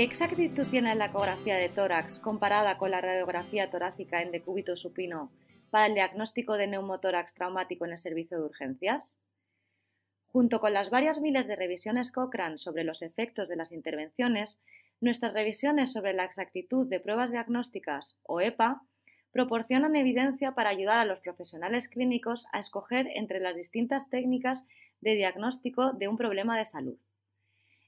¿Qué exactitud tiene la ecografía de tórax comparada con la radiografía torácica en decúbito supino para el diagnóstico de neumotórax traumático en el servicio de urgencias? Junto con las varias miles de revisiones Cochrane sobre los efectos de las intervenciones, nuestras revisiones sobre la exactitud de pruebas diagnósticas o EPA proporcionan evidencia para ayudar a los profesionales clínicos a escoger entre las distintas técnicas de diagnóstico de un problema de salud.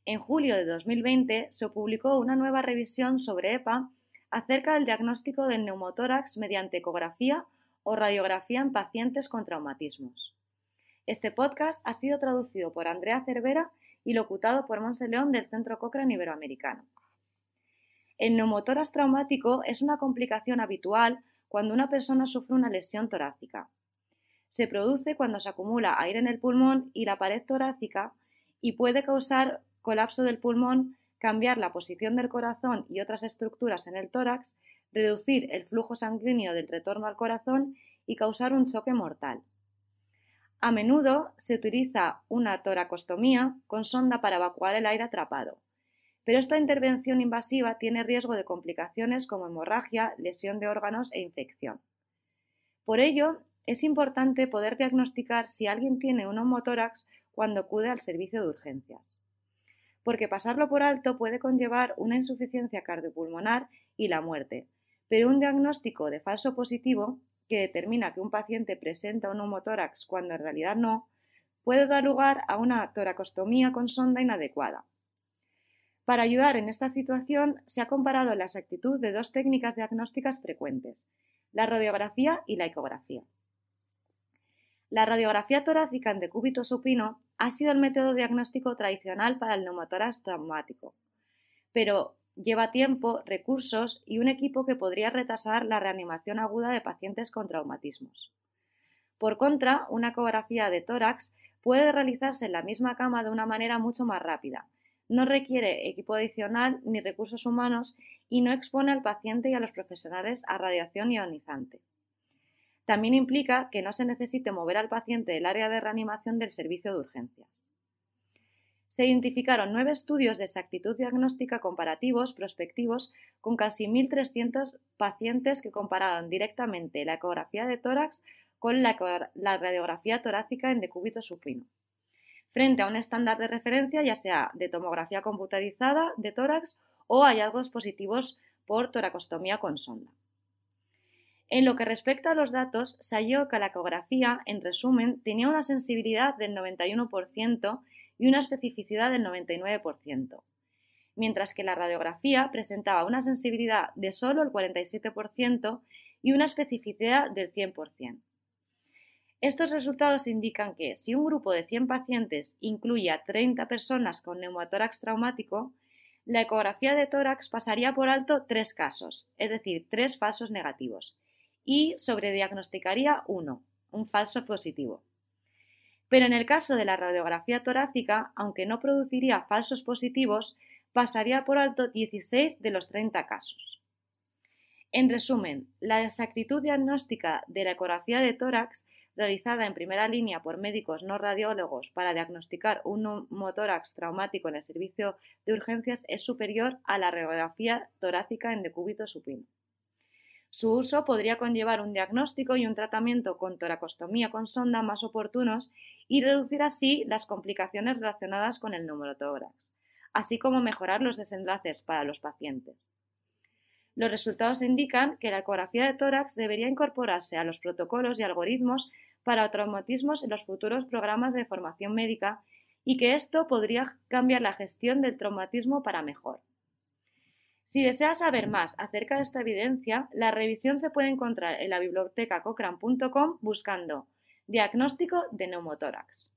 En julio de 2020 se publicó una nueva revisión sobre EPA acerca del diagnóstico del neumotórax mediante ecografía o radiografía en pacientes con traumatismos. Este podcast ha sido traducido por Andrea Cervera y locutado por Monse León del Centro Cochrane Iberoamericano. El neumotórax traumático es una complicación habitual cuando una persona sufre una lesión torácica. Se produce cuando se acumula aire en el pulmón y la pared torácica y puede causar colapso del pulmón, cambiar la posición del corazón y otras estructuras en el tórax, reducir el flujo sanguíneo del retorno al corazón y causar un choque mortal. A menudo se utiliza una toracostomía con sonda para evacuar el aire atrapado, pero esta intervención invasiva tiene riesgo de complicaciones como hemorragia, lesión de órganos e infección. Por ello, es importante poder diagnosticar si alguien tiene un homotórax cuando acude al servicio de urgencias. Porque pasarlo por alto puede conllevar una insuficiencia cardiopulmonar y la muerte, pero un diagnóstico de falso positivo, que determina que un paciente presenta un homotórax cuando en realidad no, puede dar lugar a una toracostomía con sonda inadecuada, para ayudar en esta situación, se ha comparado la exactitud de dos técnicas diagnósticas frecuentes, la radiografía y la ecografía. La radiografía torácica en decúbito supino ha sido el método diagnóstico tradicional para el neumotórax traumático, pero lleva tiempo, recursos y un equipo que podría retrasar la reanimación aguda de pacientes con traumatismos. Por contra, una ecografía de tórax puede realizarse en la misma cama de una manera mucho más rápida, no requiere equipo adicional ni recursos humanos y no expone al paciente y a los profesionales a radiación ionizante. También implica que no se necesite mover al paciente del área de reanimación del servicio de urgencias. Se identificaron nueve estudios de exactitud diagnóstica comparativos prospectivos con casi 1.300 pacientes que compararon directamente la ecografía de tórax con la, radiografía torácica en decúbito supino frente a un estándar de referencia, ya sea de tomografía computarizada de tórax o hallazgos positivos por toracostomía con sonda. En lo que respecta a los datos, se halló que la ecografía, en resumen, tenía una sensibilidad del 91% y una especificidad del 99%, mientras que la radiografía presentaba una sensibilidad de solo el 47% y una especificidad del 100%. Estos resultados indican que si un grupo de 100 pacientes incluye a 30 personas con neumotórax traumático, la ecografía de tórax pasaría por alto tres casos, es decir, tres falsos negativos, y sobrediagnosticaría uno, un falso positivo. Pero en el caso de la radiografía torácica, aunque no produciría falsos positivos, pasaría por alto 16 de los 30 casos. En resumen, la exactitud diagnóstica de la ecografía de tórax realizada en primera línea por médicos no radiólogos para diagnosticar un neumotórax traumático en el servicio de urgencias es superior a la radiografía torácica en decúbito supino. Su uso podría conllevar un diagnóstico y un tratamiento con toracostomía con sonda más oportunos y reducir así las complicaciones relacionadas con el neumotórax, así como mejorar los desenlaces para los pacientes. Los resultados indican que la ecografía de tórax debería incorporarse a los protocolos y algoritmos para traumatismos en los futuros programas de formación médica y que esto podría cambiar la gestión del traumatismo para mejor. Si deseas saber más acerca de esta evidencia, la revisión se puede encontrar en la biblioteca cochrane.com buscando diagnóstico de neumotórax.